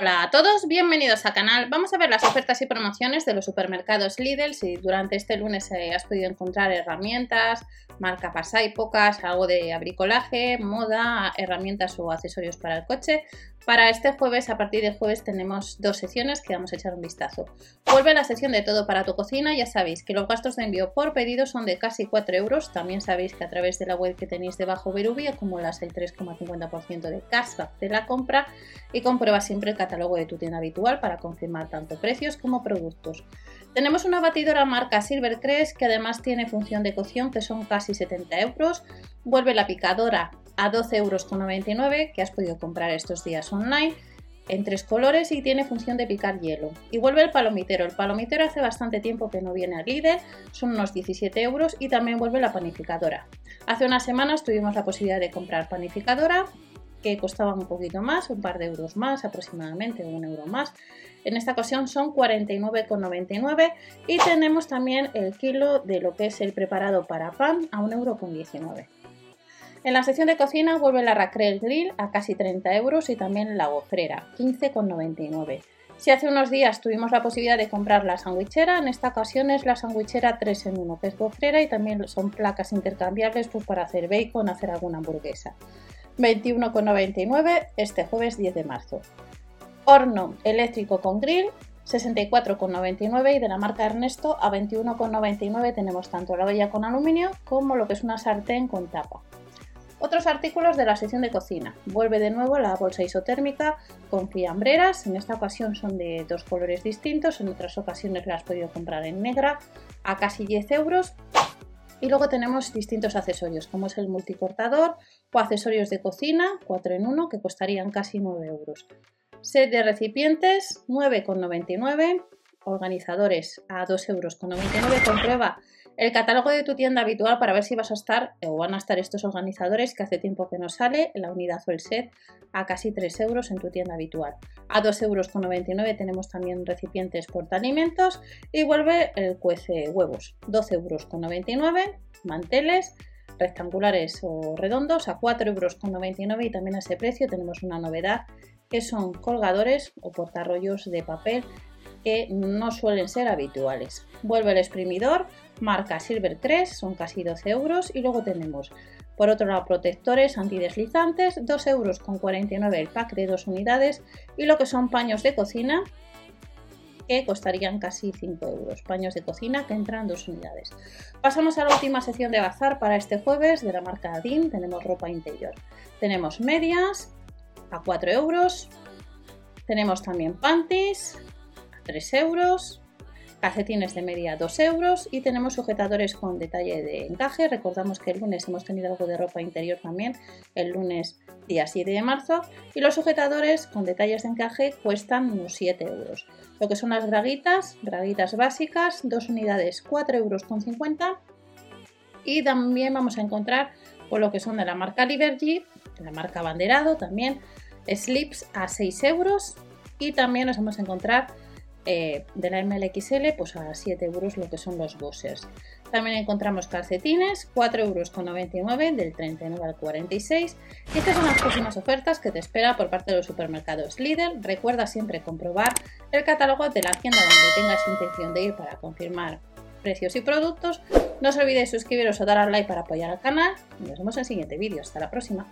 Hola a todos, bienvenidos al canal. Vamos a ver las ofertas y promociones de los supermercados Lidl. Si durante este lunes eh, has podido encontrar herramientas, marca Pasay, pocas, algo de abricolaje, moda, herramientas o accesorios para el coche. Para este jueves, a partir de jueves, tenemos dos secciones que vamos a echar un vistazo. Vuelve la sección de todo para tu cocina. Ya sabéis que los gastos de envío por pedido son de casi 4 euros. También sabéis que a través de la web que tenéis debajo Berubi acumulas el 3,50% de cashback de la compra y comprueba siempre el catálogo de tu tienda habitual para confirmar tanto precios como productos. Tenemos una batidora marca Silvercrest que además tiene función de cocción que son casi 70 euros. Vuelve la picadora a 12,99 euros que has podido comprar estos días online en tres colores y tiene función de picar hielo. Y vuelve el palomitero. El palomitero hace bastante tiempo que no viene al líder, son unos 17 euros y también vuelve la panificadora. Hace unas semanas tuvimos la posibilidad de comprar panificadora que costaban un poquito más, un par de euros más aproximadamente, un euro más. En esta ocasión son 49,99 y tenemos también el kilo de lo que es el preparado para pan a 1,19€. En la sección de cocina vuelve la Racrel Grill a casi 30 euros y también la gofrera, 15,99. Si hace unos días tuvimos la posibilidad de comprar la sandwichera, en esta ocasión es la sandwichera 3 en 1, que es gofrera y también son placas intercambiables pues, para hacer bacon, hacer alguna hamburguesa. 21,99 este jueves 10 de marzo. Horno eléctrico con grill 64,99 y de la marca Ernesto a 21,99 tenemos tanto la olla con aluminio como lo que es una sartén con tapa. Otros artículos de la sección de cocina. Vuelve de nuevo la bolsa isotérmica con fiambreras. En esta ocasión son de dos colores distintos. En otras ocasiones las has podido comprar en negra a casi 10 euros. Y luego tenemos distintos accesorios, como es el multicortador o accesorios de cocina, 4 en 1, que costarían casi 9 euros. Set de recipientes, 9,99. Organizadores a 2,99 euros. Comprueba el catálogo de tu tienda habitual para ver si vas a estar o van a estar estos organizadores que hace tiempo que no sale, la unidad o el set, a casi 3 euros en tu tienda habitual. A 2,99 euros tenemos también recipientes portaalimentos y vuelve el cuece huevos, 12,99 euros, manteles rectangulares o redondos a 4,99 euros y también a ese precio tenemos una novedad que son colgadores o portarrollos de papel que no suelen ser habituales. Vuelve el exprimidor, marca Silver 3, son casi 12 euros. Y luego tenemos, por otro lado, protectores antideslizantes, 2 euros con 49 el pack de dos unidades. Y lo que son paños de cocina, que costarían casi 5 euros. Paños de cocina que entran dos unidades. Pasamos a la última sección de bazar para este jueves de la marca Adin. Tenemos ropa interior. Tenemos medias a 4 euros. Tenemos también panties 3 euros, calcetines de media 2 euros y tenemos sujetadores con detalle de encaje. Recordamos que el lunes hemos tenido algo de ropa interior también, el lunes día 7 de marzo y los sujetadores con detalles de encaje cuestan unos 7 euros. Lo que son las braguitas, braguitas básicas, dos unidades 4 euros con 50 y también vamos a encontrar por lo que son de la marca Liberty, la marca Banderado también, slips a 6 euros y también nos vamos a encontrar eh, de la MLXL pues a 7 euros lo que son los boxers. También encontramos calcetines, 4,99 euros del 39 al 46. Y estas son las próximas ofertas que te espera por parte de los supermercados Lidl. Recuerda siempre comprobar el catálogo de la tienda donde tengas intención de ir para confirmar precios y productos. No os olvidéis suscribiros o dar al like para apoyar al canal. Nos vemos en el siguiente vídeo. Hasta la próxima.